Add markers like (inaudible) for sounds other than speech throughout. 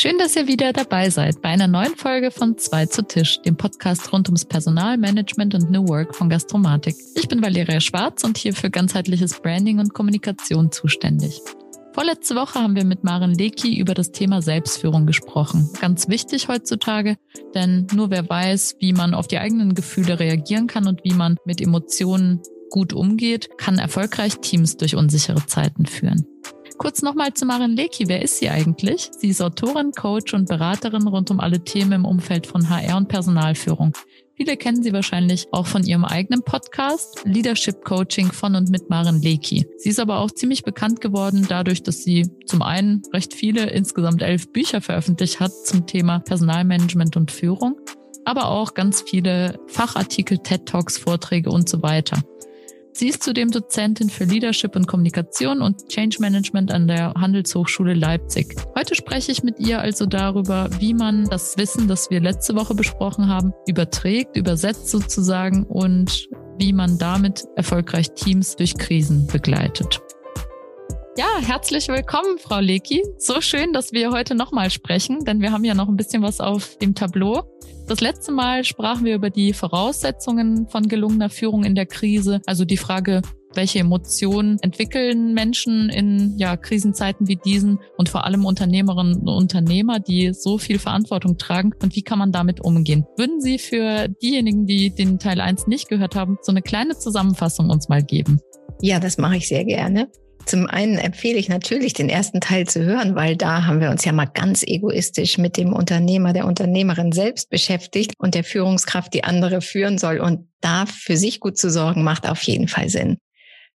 Schön, dass ihr wieder dabei seid bei einer neuen Folge von Zwei zu Tisch, dem Podcast rund ums Personalmanagement und New Work von Gastromatik. Ich bin Valeria Schwarz und hier für ganzheitliches Branding und Kommunikation zuständig. Vorletzte Woche haben wir mit Maren Leki über das Thema Selbstführung gesprochen. Ganz wichtig heutzutage, denn nur wer weiß, wie man auf die eigenen Gefühle reagieren kann und wie man mit Emotionen gut umgeht, kann erfolgreich Teams durch unsichere Zeiten führen. Kurz nochmal zu Maren Leki. Wer ist sie eigentlich? Sie ist Autorin, Coach und Beraterin rund um alle Themen im Umfeld von HR und Personalführung. Viele kennen sie wahrscheinlich auch von ihrem eigenen Podcast Leadership Coaching von und mit Maren Leki. Sie ist aber auch ziemlich bekannt geworden dadurch, dass sie zum einen recht viele, insgesamt elf Bücher veröffentlicht hat zum Thema Personalmanagement und Führung, aber auch ganz viele Fachartikel, TED Talks, Vorträge und so weiter. Sie ist zudem Dozentin für Leadership und Kommunikation und Change Management an der Handelshochschule Leipzig. Heute spreche ich mit ihr also darüber, wie man das Wissen, das wir letzte Woche besprochen haben, überträgt, übersetzt sozusagen und wie man damit erfolgreich Teams durch Krisen begleitet. Ja, herzlich willkommen, Frau Leki. So schön, dass wir heute nochmal sprechen, denn wir haben ja noch ein bisschen was auf dem Tableau. Das letzte Mal sprachen wir über die Voraussetzungen von gelungener Führung in der Krise, also die Frage, welche Emotionen entwickeln Menschen in ja, Krisenzeiten wie diesen und vor allem Unternehmerinnen und Unternehmer, die so viel Verantwortung tragen und wie kann man damit umgehen? Würden Sie für diejenigen, die den Teil 1 nicht gehört haben, so eine kleine Zusammenfassung uns mal geben? Ja, das mache ich sehr gerne. Zum einen empfehle ich natürlich, den ersten Teil zu hören, weil da haben wir uns ja mal ganz egoistisch mit dem Unternehmer, der Unternehmerin selbst beschäftigt und der Führungskraft, die andere führen soll. Und da für sich gut zu sorgen, macht auf jeden Fall Sinn.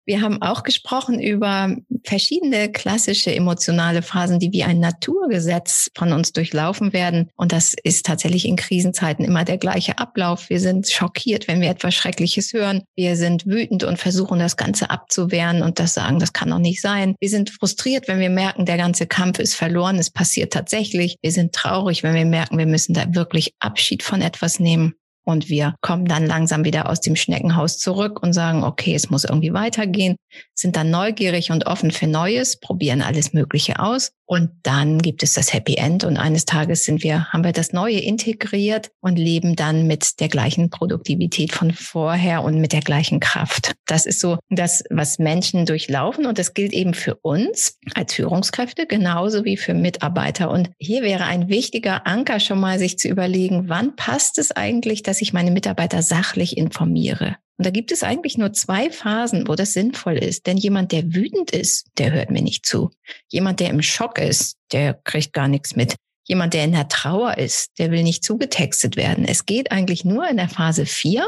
Wir haben auch gesprochen über verschiedene klassische emotionale Phasen, die wie ein Naturgesetz von uns durchlaufen werden. Und das ist tatsächlich in Krisenzeiten immer der gleiche Ablauf. Wir sind schockiert, wenn wir etwas Schreckliches hören. Wir sind wütend und versuchen das Ganze abzuwehren und das sagen, das kann doch nicht sein. Wir sind frustriert, wenn wir merken, der ganze Kampf ist verloren. Es passiert tatsächlich. Wir sind traurig, wenn wir merken, wir müssen da wirklich Abschied von etwas nehmen. Und wir kommen dann langsam wieder aus dem Schneckenhaus zurück und sagen, okay, es muss irgendwie weitergehen, sind dann neugierig und offen für Neues, probieren alles Mögliche aus. Und dann gibt es das Happy End und eines Tages sind wir, haben wir das Neue integriert und leben dann mit der gleichen Produktivität von vorher und mit der gleichen Kraft. Das ist so das, was Menschen durchlaufen und das gilt eben für uns als Führungskräfte genauso wie für Mitarbeiter. Und hier wäre ein wichtiger Anker schon mal, sich zu überlegen, wann passt es eigentlich, dass ich meine Mitarbeiter sachlich informiere? Und da gibt es eigentlich nur zwei Phasen, wo das sinnvoll ist. Denn jemand, der wütend ist, der hört mir nicht zu. Jemand, der im Schock ist, der kriegt gar nichts mit. Jemand, der in der Trauer ist, der will nicht zugetextet werden. Es geht eigentlich nur in der Phase vier,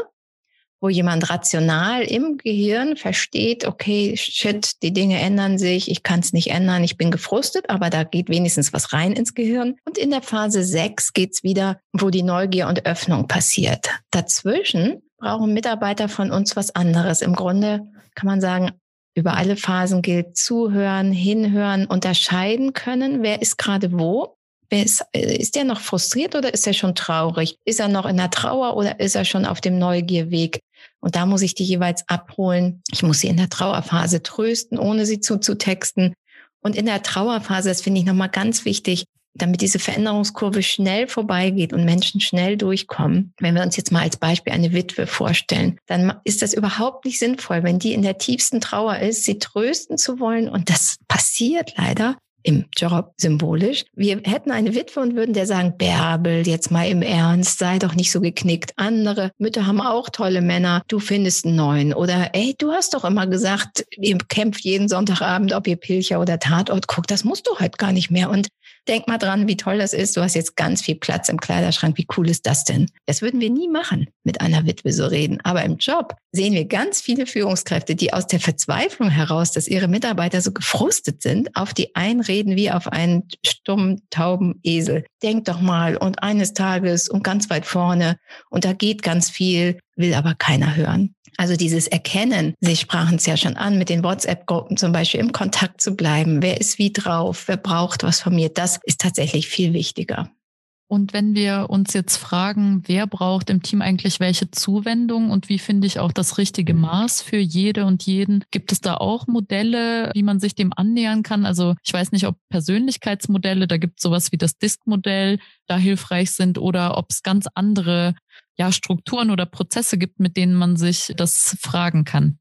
wo jemand rational im Gehirn versteht, okay, shit, die Dinge ändern sich, ich kann es nicht ändern, ich bin gefrustet, aber da geht wenigstens was rein ins Gehirn. Und in der Phase sechs geht's wieder, wo die Neugier und Öffnung passiert. Dazwischen brauchen Mitarbeiter von uns was anderes. Im Grunde kann man sagen, über alle Phasen gilt zuhören, hinhören, unterscheiden können, wer ist gerade wo. Wer ist, ist der noch frustriert oder ist er schon traurig? Ist er noch in der Trauer oder ist er schon auf dem Neugierweg? Und da muss ich die jeweils abholen. Ich muss sie in der Trauerphase trösten, ohne sie zuzutexten. Und in der Trauerphase, das finde ich nochmal ganz wichtig, damit diese Veränderungskurve schnell vorbeigeht und Menschen schnell durchkommen, wenn wir uns jetzt mal als Beispiel eine Witwe vorstellen, dann ist das überhaupt nicht sinnvoll, wenn die in der tiefsten Trauer ist, sie trösten zu wollen. Und das passiert leider im Job symbolisch. Wir hätten eine Witwe und würden der sagen, Bärbel, jetzt mal im Ernst, sei doch nicht so geknickt. Andere Mütter haben auch tolle Männer, du findest einen neuen. Oder ey, du hast doch immer gesagt, ihr kämpft jeden Sonntagabend, ob ihr Pilcher oder Tatort guckt, das musst du halt gar nicht mehr. Und Denk mal dran, wie toll das ist. Du hast jetzt ganz viel Platz im Kleiderschrank. Wie cool ist das denn? Das würden wir nie machen, mit einer Witwe so reden. Aber im Job sehen wir ganz viele Führungskräfte, die aus der Verzweiflung heraus, dass ihre Mitarbeiter so gefrustet sind, auf die einreden wie auf einen stummen, tauben Esel. Denk doch mal und eines Tages und ganz weit vorne und da geht ganz viel, will aber keiner hören. Also dieses Erkennen, Sie sprachen es ja schon an, mit den WhatsApp-Gruppen zum Beispiel im Kontakt zu bleiben. Wer ist wie drauf? Wer braucht was von mir? Das ist tatsächlich viel wichtiger. Und wenn wir uns jetzt fragen, wer braucht im Team eigentlich welche Zuwendung und wie finde ich auch das richtige Maß für jede und jeden, gibt es da auch Modelle, wie man sich dem annähern kann? Also ich weiß nicht, ob Persönlichkeitsmodelle, da gibt es sowas wie das Disk-Modell, da hilfreich sind oder ob es ganz andere ja, Strukturen oder Prozesse gibt, mit denen man sich das fragen kann.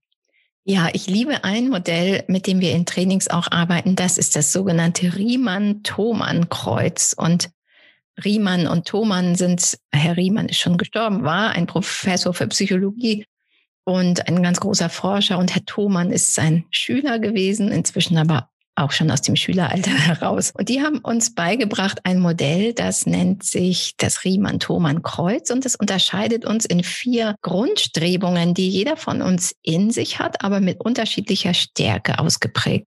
Ja, ich liebe ein Modell, mit dem wir in Trainings auch arbeiten. Das ist das sogenannte Riemann-Thomann-Kreuz. Und Riemann und Thomann sind, Herr Riemann ist schon gestorben, war ein Professor für Psychologie und ein ganz großer Forscher. Und Herr Thomann ist sein Schüler gewesen, inzwischen aber auch schon aus dem Schüleralter (laughs) heraus. Und die haben uns beigebracht ein Modell, das nennt sich das Riemann-Thomann-Kreuz und das unterscheidet uns in vier Grundstrebungen, die jeder von uns in sich hat, aber mit unterschiedlicher Stärke ausgeprägt.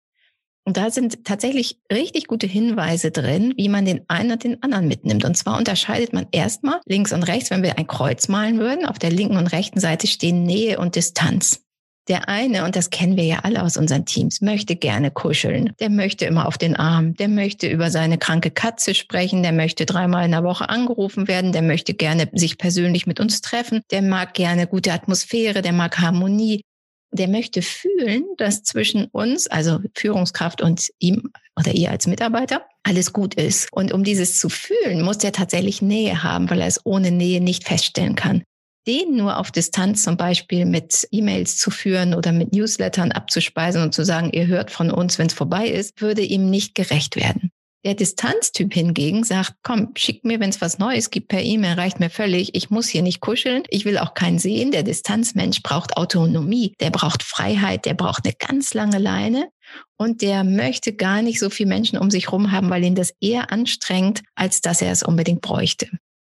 Und da sind tatsächlich richtig gute Hinweise drin, wie man den einen und den anderen mitnimmt. Und zwar unterscheidet man erstmal links und rechts, wenn wir ein Kreuz malen würden. Auf der linken und rechten Seite stehen Nähe und Distanz. Der eine, und das kennen wir ja alle aus unseren Teams, möchte gerne kuscheln. Der möchte immer auf den Arm. Der möchte über seine kranke Katze sprechen. Der möchte dreimal in der Woche angerufen werden. Der möchte gerne sich persönlich mit uns treffen. Der mag gerne gute Atmosphäre. Der mag Harmonie der möchte fühlen, dass zwischen uns, also Führungskraft und ihm oder ihr als Mitarbeiter, alles gut ist. Und um dieses zu fühlen, muss der tatsächlich Nähe haben, weil er es ohne Nähe nicht feststellen kann. Den nur auf Distanz zum Beispiel mit E-Mails zu führen oder mit Newslettern abzuspeisen und zu sagen, ihr hört von uns, wenn es vorbei ist, würde ihm nicht gerecht werden. Der Distanztyp hingegen sagt, komm, schick mir, wenn es was Neues gibt per E-Mail, reicht mir völlig. Ich muss hier nicht kuscheln. Ich will auch keinen sehen. Der Distanzmensch braucht Autonomie. Der braucht Freiheit. Der braucht eine ganz lange Leine. Und der möchte gar nicht so viele Menschen um sich rum haben, weil ihn das eher anstrengt, als dass er es unbedingt bräuchte.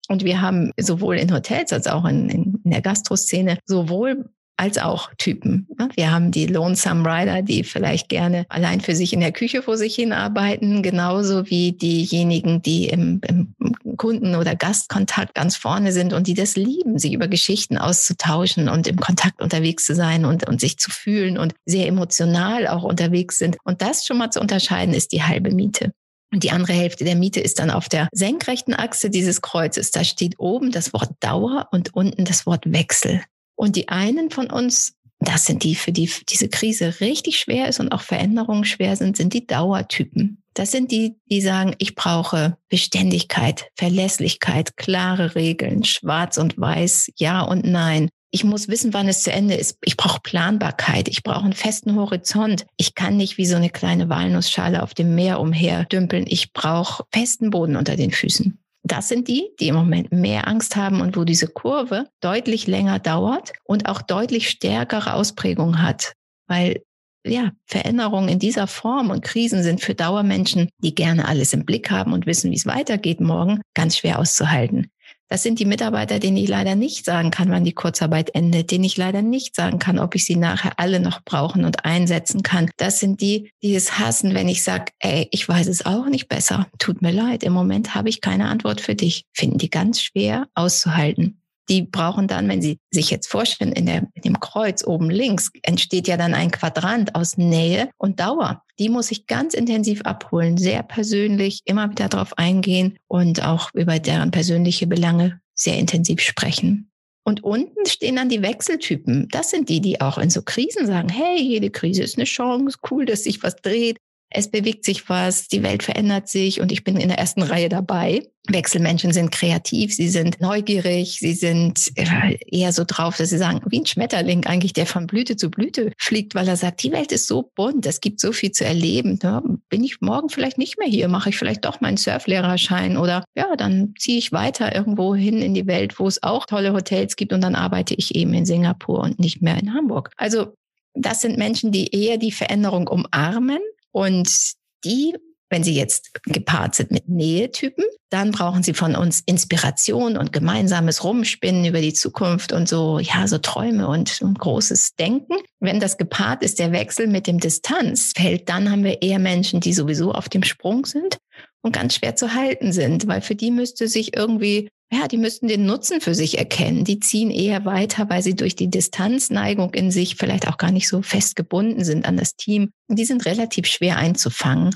Und wir haben sowohl in Hotels als auch in, in, in der Gastroszene sowohl als auch Typen. Wir haben die Lonesome Rider, die vielleicht gerne allein für sich in der Küche vor sich hin arbeiten, genauso wie diejenigen, die im, im Kunden- oder Gastkontakt ganz vorne sind und die das lieben, sich über Geschichten auszutauschen und im Kontakt unterwegs zu sein und, und sich zu fühlen und sehr emotional auch unterwegs sind. Und das schon mal zu unterscheiden, ist die halbe Miete. Und die andere Hälfte der Miete ist dann auf der senkrechten Achse dieses Kreuzes. Da steht oben das Wort Dauer und unten das Wort Wechsel. Und die einen von uns, das sind die, für die diese Krise richtig schwer ist und auch Veränderungen schwer sind, sind die Dauertypen. Das sind die, die sagen, ich brauche Beständigkeit, Verlässlichkeit, klare Regeln, schwarz und weiß, ja und nein. Ich muss wissen, wann es zu Ende ist. Ich brauche Planbarkeit. Ich brauche einen festen Horizont. Ich kann nicht wie so eine kleine Walnussschale auf dem Meer umherdümpeln. Ich brauche festen Boden unter den Füßen. Das sind die, die im Moment mehr Angst haben und wo diese Kurve deutlich länger dauert und auch deutlich stärkere Ausprägung hat. Weil ja, Veränderungen in dieser Form und Krisen sind für Dauermenschen, die gerne alles im Blick haben und wissen, wie es weitergeht morgen, ganz schwer auszuhalten. Das sind die Mitarbeiter, denen ich leider nicht sagen kann, wann die Kurzarbeit endet, denen ich leider nicht sagen kann, ob ich sie nachher alle noch brauchen und einsetzen kann. Das sind die, die es hassen, wenn ich sage, ey, ich weiß es auch nicht besser. Tut mir leid, im Moment habe ich keine Antwort für dich. Finden die ganz schwer auszuhalten die brauchen dann, wenn Sie sich jetzt vorstellen, in, der, in dem Kreuz oben links entsteht ja dann ein Quadrant aus Nähe und Dauer. Die muss ich ganz intensiv abholen, sehr persönlich, immer wieder darauf eingehen und auch über deren persönliche Belange sehr intensiv sprechen. Und unten stehen dann die Wechseltypen. Das sind die, die auch in so Krisen sagen, hey, jede Krise ist eine Chance, cool, dass sich was dreht es bewegt sich was, die Welt verändert sich und ich bin in der ersten Reihe dabei. Wechselmenschen sind kreativ, sie sind neugierig, sie sind äh, eher so drauf, dass sie sagen, wie ein Schmetterling eigentlich, der von Blüte zu Blüte fliegt, weil er sagt, die Welt ist so bunt, es gibt so viel zu erleben. Ja, bin ich morgen vielleicht nicht mehr hier, mache ich vielleicht doch meinen Surflehrerschein oder ja, dann ziehe ich weiter irgendwo hin in die Welt, wo es auch tolle Hotels gibt und dann arbeite ich eben in Singapur und nicht mehr in Hamburg. Also das sind Menschen, die eher die Veränderung umarmen und die, wenn sie jetzt gepaart sind mit Nähetypen, dann brauchen sie von uns Inspiration und gemeinsames Rumspinnen über die Zukunft und so, ja, so Träume und, und großes Denken. Wenn das gepaart ist, der Wechsel mit dem Distanzfeld, dann haben wir eher Menschen, die sowieso auf dem Sprung sind und ganz schwer zu halten sind, weil für die müsste sich irgendwie ja, die müssten den Nutzen für sich erkennen. Die ziehen eher weiter, weil sie durch die Distanzneigung in sich vielleicht auch gar nicht so fest gebunden sind an das Team. Die sind relativ schwer einzufangen.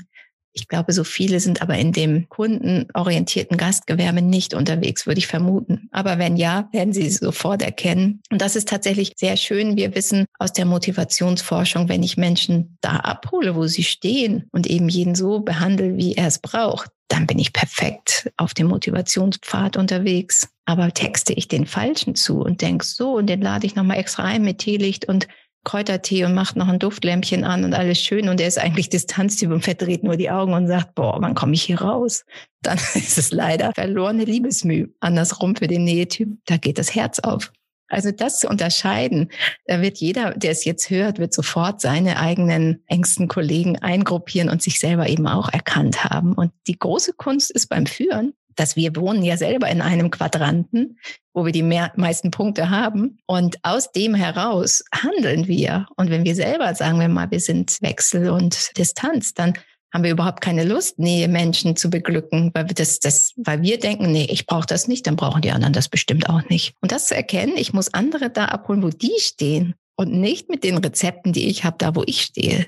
Ich glaube, so viele sind aber in dem kundenorientierten Gastgewerbe nicht unterwegs, würde ich vermuten. Aber wenn ja, werden sie sofort erkennen. Und das ist tatsächlich sehr schön. Wir wissen aus der Motivationsforschung, wenn ich Menschen da abhole, wo sie stehen und eben jeden so behandle, wie er es braucht, dann bin ich perfekt auf dem Motivationspfad unterwegs. Aber texte ich den Falschen zu und denk so, und den lade ich nochmal extra ein mit Teelicht und Kräutertee und macht noch ein Duftlämpchen an und alles schön und er ist eigentlich Distanztyp und verdreht nur die Augen und sagt, boah, wann komme ich hier raus? Dann (laughs) ist es leider verlorene Liebesmüh. Andersrum für den Nähetyp, da geht das Herz auf. Also das zu unterscheiden, da wird jeder, der es jetzt hört, wird sofort seine eigenen engsten Kollegen eingruppieren und sich selber eben auch erkannt haben. Und die große Kunst ist beim Führen, dass wir wohnen ja selber in einem Quadranten, wo wir die mehr, meisten Punkte haben. Und aus dem heraus handeln wir. Und wenn wir selber, sagen wir mal, wir sind Wechsel und Distanz, dann haben wir überhaupt keine Lust, Nähe Menschen zu beglücken, weil wir das, das, weil wir denken, nee, ich brauche das nicht, dann brauchen die anderen das bestimmt auch nicht. Und das zu erkennen, ich muss andere da abholen, wo die stehen und nicht mit den Rezepten, die ich habe, da wo ich stehe.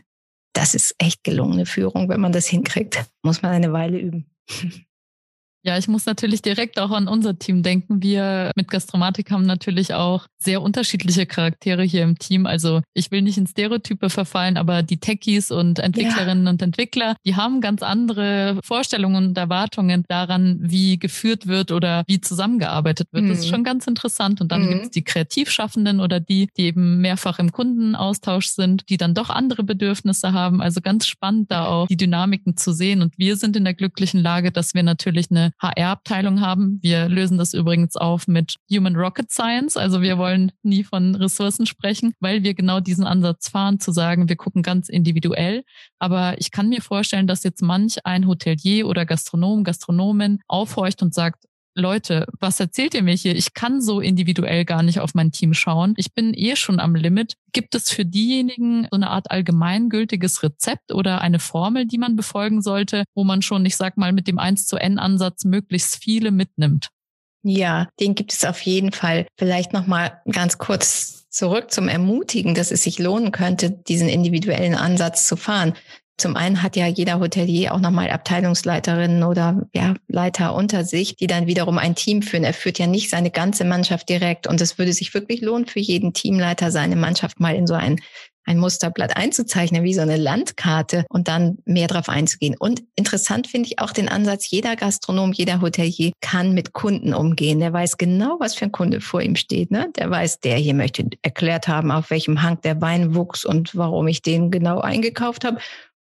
Das ist echt gelungene Führung, wenn man das hinkriegt. Muss man eine Weile üben. (laughs) Ja, ich muss natürlich direkt auch an unser Team denken. Wir mit Gastromatik haben natürlich auch sehr unterschiedliche Charaktere hier im Team. Also ich will nicht in Stereotype verfallen, aber die Techies und Entwicklerinnen ja. und Entwickler, die haben ganz andere Vorstellungen und Erwartungen daran, wie geführt wird oder wie zusammengearbeitet wird. Mhm. Das ist mhm. schon ganz interessant. Und dann mhm. gibt es die Kreativschaffenden oder die, die eben mehrfach im Kundenaustausch sind, die dann doch andere Bedürfnisse haben. Also ganz spannend da auch die Dynamiken zu sehen. Und wir sind in der glücklichen Lage, dass wir natürlich eine HR-Abteilung haben. Wir lösen das übrigens auf mit Human Rocket Science. Also wir wollen nie von Ressourcen sprechen, weil wir genau diesen Ansatz fahren, zu sagen, wir gucken ganz individuell. Aber ich kann mir vorstellen, dass jetzt manch ein Hotelier oder Gastronom, Gastronomin aufhorcht und sagt, Leute, was erzählt ihr mir hier? Ich kann so individuell gar nicht auf mein Team schauen. Ich bin eh schon am Limit. Gibt es für diejenigen so eine Art allgemeingültiges Rezept oder eine Formel, die man befolgen sollte, wo man schon, ich sag mal, mit dem 1 zu N Ansatz möglichst viele mitnimmt? Ja, den gibt es auf jeden Fall. Vielleicht noch mal ganz kurz zurück zum Ermutigen, dass es sich lohnen könnte, diesen individuellen Ansatz zu fahren. Zum einen hat ja jeder Hotelier auch nochmal Abteilungsleiterinnen oder ja, Leiter unter sich, die dann wiederum ein Team führen. Er führt ja nicht seine ganze Mannschaft direkt. Und es würde sich wirklich lohnen, für jeden Teamleiter seine Mannschaft mal in so ein ein Musterblatt einzuzeichnen, wie so eine Landkarte und dann mehr darauf einzugehen. Und interessant finde ich auch den Ansatz, jeder Gastronom, jeder Hotelier kann mit Kunden umgehen. Der weiß genau, was für ein Kunde vor ihm steht. Ne? Der weiß, der hier möchte erklärt haben, auf welchem Hang der Wein wuchs und warum ich den genau eingekauft habe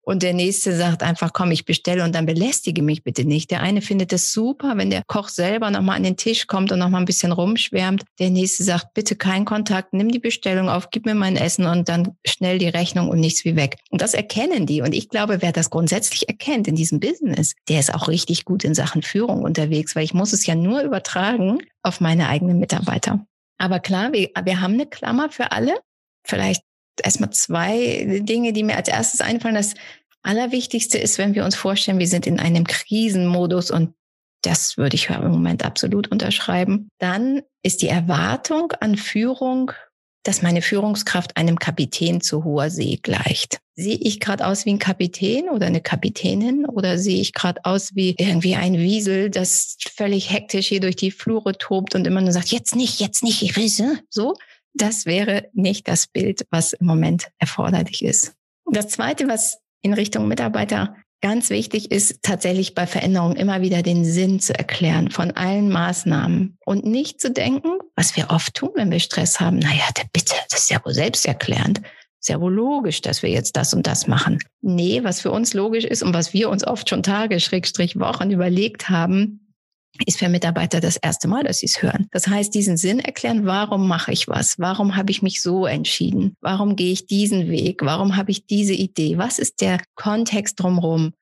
und der nächste sagt einfach, komm, ich bestelle und dann belästige mich bitte nicht. Der eine findet es super, wenn der Koch selber nochmal an den Tisch kommt und nochmal ein bisschen rumschwärmt. Der nächste sagt, bitte kein Kontakt, nimm die Bestellung auf, gib mir mein Essen und dann schnell die Rechnung und nichts wie weg. Und das erkennen die. Und ich glaube, wer das grundsätzlich erkennt in diesem Business, der ist auch richtig gut in Sachen Führung unterwegs, weil ich muss es ja nur übertragen auf meine eigenen Mitarbeiter. Aber klar, wir, wir haben eine Klammer für alle. Vielleicht erstmal zwei Dinge, die mir als erstes einfallen. Das Allerwichtigste ist, wenn wir uns vorstellen, wir sind in einem Krisenmodus und das würde ich im Moment absolut unterschreiben. Dann ist die Erwartung an Führung, dass meine Führungskraft einem Kapitän zu hoher See gleicht. Sehe ich gerade aus wie ein Kapitän oder eine Kapitänin oder sehe ich gerade aus wie irgendwie ein Wiesel, das völlig hektisch hier durch die Flure tobt und immer nur sagt, jetzt nicht, jetzt nicht, ich risse, so? Das wäre nicht das Bild, was im Moment erforderlich ist. Das Zweite, was in Richtung Mitarbeiter ganz wichtig ist, tatsächlich bei Veränderungen immer wieder den Sinn zu erklären von allen Maßnahmen und nicht zu denken, was wir oft tun, wenn wir Stress haben. Naja, bitte, das ist ja wohl selbsterklärend. Ist ja wohl logisch, dass wir jetzt das und das machen. Nee, was für uns logisch ist und was wir uns oft schon Tage, Schrägstrich Wochen überlegt haben, ist für Mitarbeiter das erste Mal, dass sie es hören. Das heißt, diesen Sinn erklären, warum mache ich was? Warum habe ich mich so entschieden? Warum gehe ich diesen Weg? Warum habe ich diese Idee? Was ist der Kontext drumherum?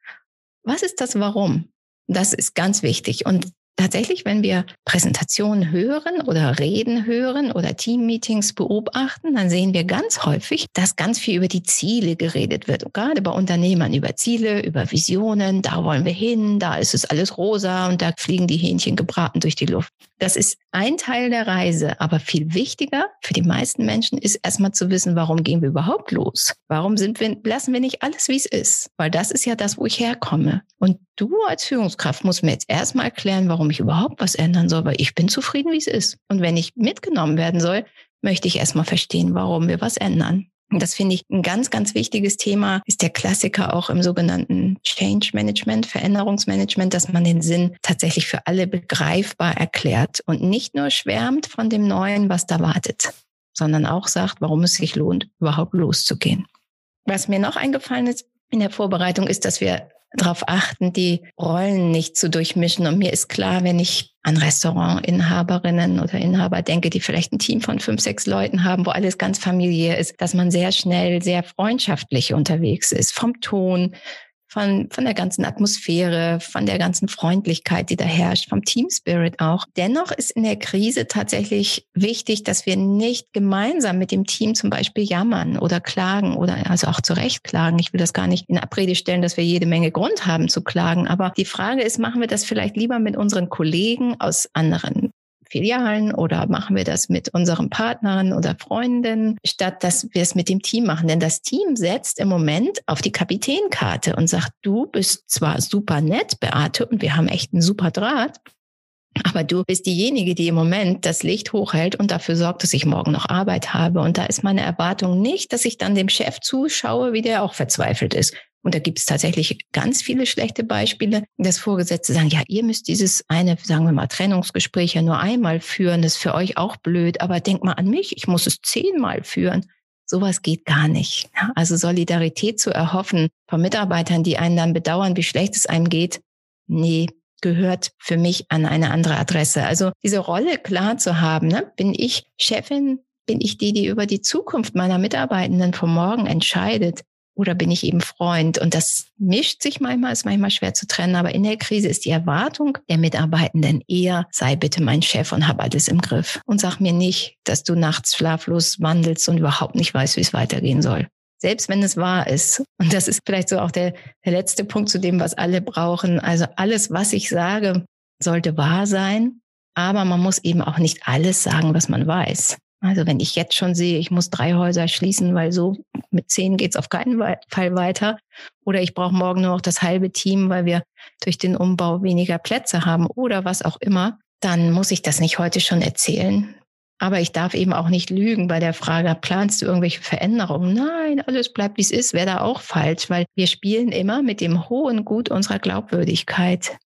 Was ist das Warum? Das ist ganz wichtig. Und tatsächlich, wenn wir Präsentationen hören oder Reden hören oder Teammeetings beobachten, dann sehen wir ganz häufig, dass ganz viel über die Ziele geredet wird. Und gerade bei Unternehmern über Ziele, über Visionen, da wollen wir hin, da ist es alles rosa und da fliegen die Hähnchen gebraten durch die Luft. Das ist ein Teil der Reise. Aber viel wichtiger für die meisten Menschen ist erstmal zu wissen, warum gehen wir überhaupt los? Warum sind wir, lassen wir nicht alles, wie es ist? Weil das ist ja das, wo ich herkomme. Und du als Führungskraft musst mir jetzt erstmal erklären, warum ich überhaupt was ändern soll, weil ich bin zufrieden, wie es ist. Und wenn ich mitgenommen werden soll, möchte ich erstmal verstehen, warum wir was ändern. Und das finde ich ein ganz, ganz wichtiges Thema, ist der Klassiker auch im sogenannten Change Management, Veränderungsmanagement, dass man den Sinn tatsächlich für alle begreifbar erklärt und nicht nur schwärmt von dem Neuen, was da wartet, sondern auch sagt, warum es sich lohnt, überhaupt loszugehen. Was mir noch eingefallen ist in der Vorbereitung, ist, dass wir darauf achten, die Rollen nicht zu durchmischen. Und mir ist klar, wenn ich an Restaurantinhaberinnen oder Inhaber denke, die vielleicht ein Team von fünf, sechs Leuten haben, wo alles ganz familiär ist, dass man sehr schnell sehr freundschaftlich unterwegs ist. Vom Ton, von, von der ganzen Atmosphäre, von der ganzen Freundlichkeit, die da herrscht, vom Team Spirit auch. Dennoch ist in der Krise tatsächlich wichtig, dass wir nicht gemeinsam mit dem Team zum Beispiel jammern oder klagen oder also auch zurecht klagen. Ich will das gar nicht in Abrede stellen, dass wir jede Menge Grund haben zu klagen. Aber die Frage ist, machen wir das vielleicht lieber mit unseren Kollegen aus anderen Filialen oder machen wir das mit unseren Partnern oder Freunden, statt dass wir es mit dem Team machen. Denn das Team setzt im Moment auf die Kapitänkarte und sagt, du bist zwar super nett, Beate, und wir haben echt einen super Draht, aber du bist diejenige, die im Moment das Licht hochhält und dafür sorgt, dass ich morgen noch Arbeit habe. Und da ist meine Erwartung nicht, dass ich dann dem Chef zuschaue, wie der auch verzweifelt ist. Und da gibt es tatsächlich ganz viele schlechte Beispiele, dass Vorgesetzte sagen, ja, ihr müsst dieses eine, sagen wir mal, Trennungsgespräch ja nur einmal führen. Das ist für euch auch blöd. Aber denkt mal an mich, ich muss es zehnmal führen. Sowas geht gar nicht. Also Solidarität zu erhoffen von Mitarbeitern, die einen dann bedauern, wie schlecht es einem geht. Nee, gehört für mich an eine andere Adresse. Also diese Rolle klar zu haben, ne? bin ich Chefin, bin ich die, die über die Zukunft meiner Mitarbeitenden vom Morgen entscheidet? Oder bin ich eben Freund? Und das mischt sich manchmal, ist manchmal schwer zu trennen. Aber in der Krise ist die Erwartung der Mitarbeitenden eher, sei bitte mein Chef und hab alles im Griff. Und sag mir nicht, dass du nachts schlaflos wandelst und überhaupt nicht weißt, wie es weitergehen soll. Selbst wenn es wahr ist. Und das ist vielleicht so auch der, der letzte Punkt zu dem, was alle brauchen. Also alles, was ich sage, sollte wahr sein. Aber man muss eben auch nicht alles sagen, was man weiß. Also wenn ich jetzt schon sehe, ich muss drei Häuser schließen, weil so mit zehn geht's auf keinen Fall weiter. Oder ich brauche morgen nur noch das halbe Team, weil wir durch den Umbau weniger Plätze haben oder was auch immer, dann muss ich das nicht heute schon erzählen. Aber ich darf eben auch nicht lügen bei der Frage, planst du irgendwelche Veränderungen? Nein, alles bleibt, wie es ist, wäre da auch falsch, weil wir spielen immer mit dem hohen Gut unserer Glaubwürdigkeit.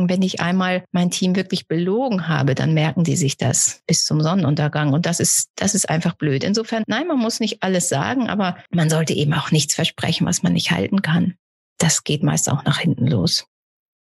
Und wenn ich einmal mein Team wirklich belogen habe, dann merken die sich das bis zum Sonnenuntergang. Und das ist, das ist einfach blöd. Insofern, nein, man muss nicht alles sagen, aber man sollte eben auch nichts versprechen, was man nicht halten kann. Das geht meist auch nach hinten los.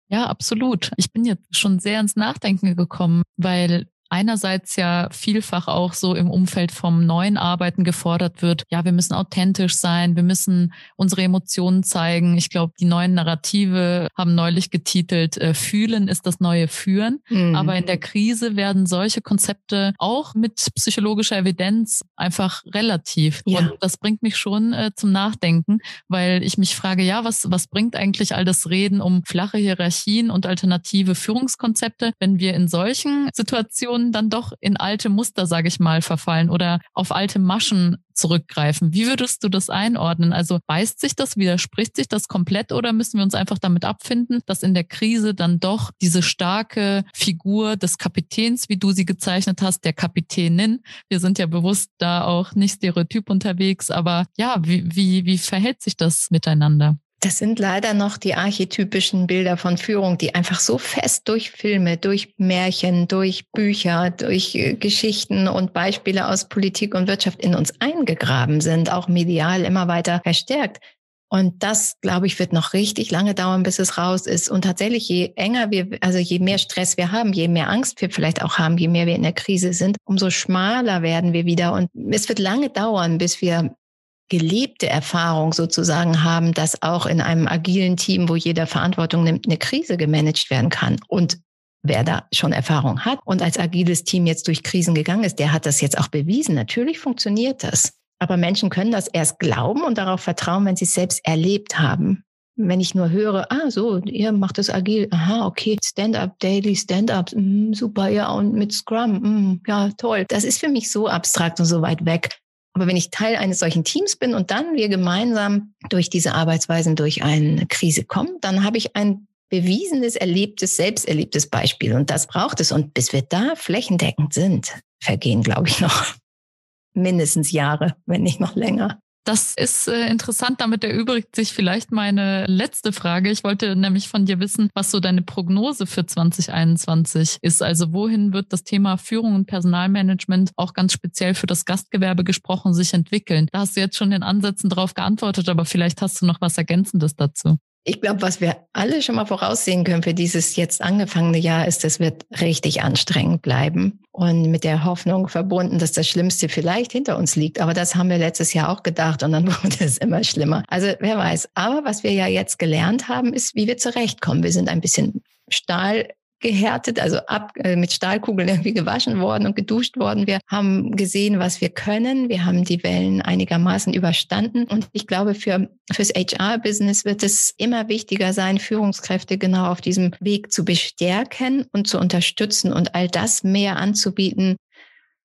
Ja, absolut. Ich bin jetzt schon sehr ins Nachdenken gekommen, weil einerseits ja vielfach auch so im Umfeld vom neuen Arbeiten gefordert wird, ja, wir müssen authentisch sein, wir müssen unsere Emotionen zeigen. Ich glaube, die neuen Narrative haben neulich getitelt, äh, fühlen ist das neue Führen. Mhm. Aber in der Krise werden solche Konzepte auch mit psychologischer Evidenz einfach relativ. Ja. Und das bringt mich schon äh, zum Nachdenken, weil ich mich frage, ja, was, was bringt eigentlich all das Reden um flache Hierarchien und alternative Führungskonzepte, wenn wir in solchen Situationen Situationen dann doch in alte Muster, sage ich mal, verfallen oder auf alte Maschen zurückgreifen. Wie würdest du das einordnen? Also beißt sich das, widerspricht sich das komplett oder müssen wir uns einfach damit abfinden, dass in der Krise dann doch diese starke Figur des Kapitäns, wie du sie gezeichnet hast, der Kapitänin, wir sind ja bewusst da auch nicht stereotyp unterwegs, aber ja, wie, wie, wie verhält sich das miteinander? Das sind leider noch die archetypischen Bilder von Führung, die einfach so fest durch Filme, durch Märchen, durch Bücher, durch äh, Geschichten und Beispiele aus Politik und Wirtschaft in uns eingegraben sind, auch medial immer weiter verstärkt. Und das, glaube ich, wird noch richtig lange dauern, bis es raus ist. Und tatsächlich, je enger wir, also je mehr Stress wir haben, je mehr Angst wir vielleicht auch haben, je mehr wir in der Krise sind, umso schmaler werden wir wieder. Und es wird lange dauern, bis wir gelebte Erfahrung sozusagen haben, dass auch in einem agilen Team, wo jeder Verantwortung nimmt, eine Krise gemanagt werden kann. Und wer da schon Erfahrung hat und als agiles Team jetzt durch Krisen gegangen ist, der hat das jetzt auch bewiesen. Natürlich funktioniert das. Aber Menschen können das erst glauben und darauf vertrauen, wenn sie es selbst erlebt haben. wenn ich nur höre, ah, so, ihr macht das agil, aha, okay, Stand-up, Daily, Stand-up, mm, super, ja, und mit Scrum, mm, ja, toll. Das ist für mich so abstrakt und so weit weg. Aber wenn ich Teil eines solchen Teams bin und dann wir gemeinsam durch diese Arbeitsweisen durch eine Krise kommen, dann habe ich ein bewiesenes, erlebtes, selbst erlebtes Beispiel. Und das braucht es. Und bis wir da flächendeckend sind, vergehen, glaube ich, noch (laughs) mindestens Jahre, wenn nicht noch länger. Das ist äh, interessant. Damit erübrigt sich vielleicht meine letzte Frage. Ich wollte nämlich von dir wissen, was so deine Prognose für 2021 ist. Also wohin wird das Thema Führung und Personalmanagement auch ganz speziell für das Gastgewerbe gesprochen sich entwickeln? Da hast du jetzt schon in Ansätzen darauf geantwortet, aber vielleicht hast du noch was Ergänzendes dazu. Ich glaube, was wir alle schon mal voraussehen können für dieses jetzt angefangene Jahr, ist, es wird richtig anstrengend bleiben und mit der Hoffnung verbunden, dass das Schlimmste vielleicht hinter uns liegt. Aber das haben wir letztes Jahr auch gedacht und dann (laughs) wurde es immer schlimmer. Also wer weiß. Aber was wir ja jetzt gelernt haben, ist, wie wir zurechtkommen. Wir sind ein bisschen Stahl gehärtet, also ab, äh, mit Stahlkugeln (laughs) irgendwie gewaschen worden und geduscht worden. Wir haben gesehen, was wir können. Wir haben die Wellen einigermaßen überstanden. Und ich glaube, für, fürs HR-Business wird es immer wichtiger sein, Führungskräfte genau auf diesem Weg zu bestärken und zu unterstützen und all das mehr anzubieten,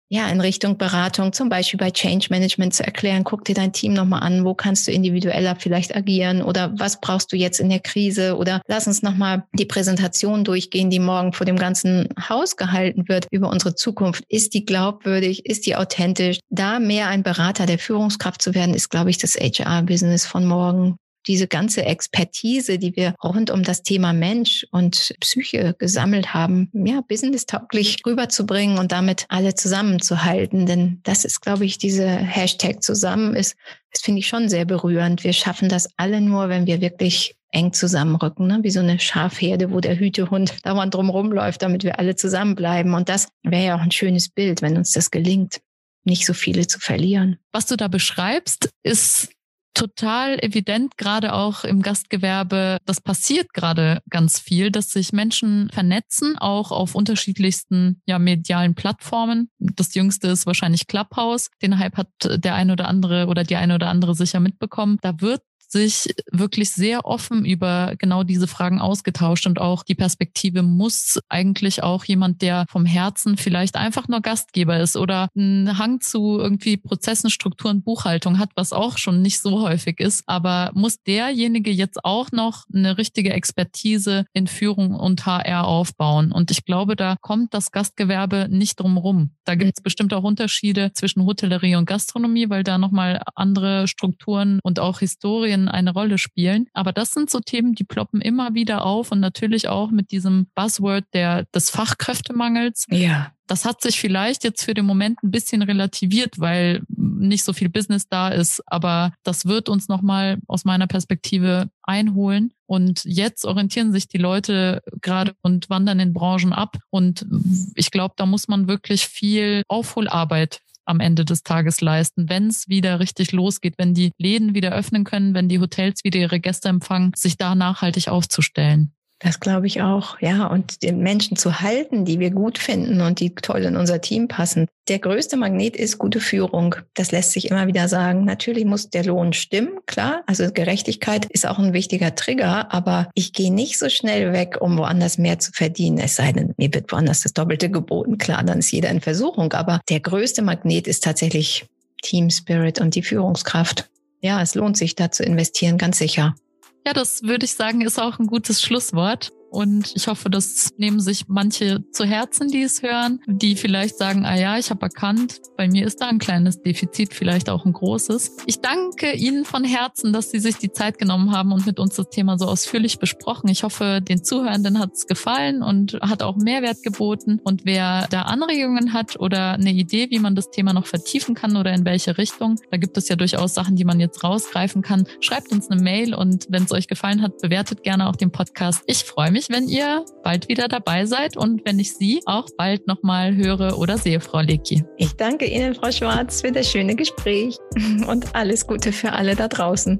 ja, in Richtung Beratung, zum Beispiel bei Change Management zu erklären, guck dir dein Team nochmal an, wo kannst du individueller vielleicht agieren oder was brauchst du jetzt in der Krise oder lass uns nochmal die Präsentation durchgehen, die morgen vor dem ganzen Haus gehalten wird über unsere Zukunft. Ist die glaubwürdig? Ist die authentisch? Da mehr ein Berater der Führungskraft zu werden, ist, glaube ich, das HR-Business von morgen diese ganze Expertise, die wir rund um das Thema Mensch und Psyche gesammelt haben, ja, business-tauglich rüberzubringen und damit alle zusammenzuhalten. Denn das ist, glaube ich, diese Hashtag zusammen ist, das finde ich schon sehr berührend. Wir schaffen das alle nur, wenn wir wirklich eng zusammenrücken, ne? wie so eine Schafherde, wo der Hütehund (laughs) dauernd drumherum läuft, damit wir alle zusammenbleiben. Und das wäre ja auch ein schönes Bild, wenn uns das gelingt nicht so viele zu verlieren. Was du da beschreibst, ist total evident, gerade auch im Gastgewerbe. Das passiert gerade ganz viel, dass sich Menschen vernetzen, auch auf unterschiedlichsten ja, medialen Plattformen. Das jüngste ist wahrscheinlich Clubhouse. Den Hype hat der eine oder andere oder die eine oder andere sicher mitbekommen. Da wird sich wirklich sehr offen über genau diese Fragen ausgetauscht und auch die Perspektive muss eigentlich auch jemand, der vom Herzen vielleicht einfach nur Gastgeber ist oder einen Hang zu irgendwie Prozessen, Strukturen, Buchhaltung hat, was auch schon nicht so häufig ist, aber muss derjenige jetzt auch noch eine richtige Expertise in Führung und HR aufbauen. Und ich glaube, da kommt das Gastgewerbe nicht drum rum. Da gibt es bestimmt auch Unterschiede zwischen Hotellerie und Gastronomie, weil da nochmal andere Strukturen und auch Historien eine Rolle spielen. Aber das sind so Themen, die ploppen immer wieder auf und natürlich auch mit diesem Buzzword der, des Fachkräftemangels. Ja. Das hat sich vielleicht jetzt für den Moment ein bisschen relativiert, weil nicht so viel Business da ist. Aber das wird uns nochmal aus meiner Perspektive einholen. Und jetzt orientieren sich die Leute gerade und wandern in Branchen ab. Und ich glaube, da muss man wirklich viel Aufholarbeit am Ende des Tages leisten, wenn es wieder richtig losgeht, wenn die Läden wieder öffnen können, wenn die Hotels wieder ihre Gäste empfangen, sich da nachhaltig aufzustellen. Das glaube ich auch, ja. Und den Menschen zu halten, die wir gut finden und die toll in unser Team passen. Der größte Magnet ist gute Führung. Das lässt sich immer wieder sagen. Natürlich muss der Lohn stimmen, klar. Also Gerechtigkeit ist auch ein wichtiger Trigger, aber ich gehe nicht so schnell weg, um woanders mehr zu verdienen. Es sei denn, mir wird woanders das Doppelte geboten. Klar, dann ist jeder in Versuchung. Aber der größte Magnet ist tatsächlich Team Spirit und die Führungskraft. Ja, es lohnt sich da zu investieren, ganz sicher. Ja, das würde ich sagen, ist auch ein gutes Schlusswort. Und ich hoffe, das nehmen sich manche zu Herzen, die es hören, die vielleicht sagen, ah ja, ich habe erkannt, bei mir ist da ein kleines Defizit, vielleicht auch ein großes. Ich danke Ihnen von Herzen, dass Sie sich die Zeit genommen haben und mit uns das Thema so ausführlich besprochen. Ich hoffe, den Zuhörenden hat es gefallen und hat auch Mehrwert geboten. Und wer da Anregungen hat oder eine Idee, wie man das Thema noch vertiefen kann oder in welche Richtung, da gibt es ja durchaus Sachen, die man jetzt rausgreifen kann. Schreibt uns eine Mail und wenn es euch gefallen hat, bewertet gerne auch den Podcast. Ich freue mich, wenn ihr bald wieder dabei seid und wenn ich Sie auch bald nochmal höre oder sehe, Frau Lecki. Ich danke Ihnen, Frau Schwarz, für das schöne Gespräch (laughs) und alles Gute für alle da draußen.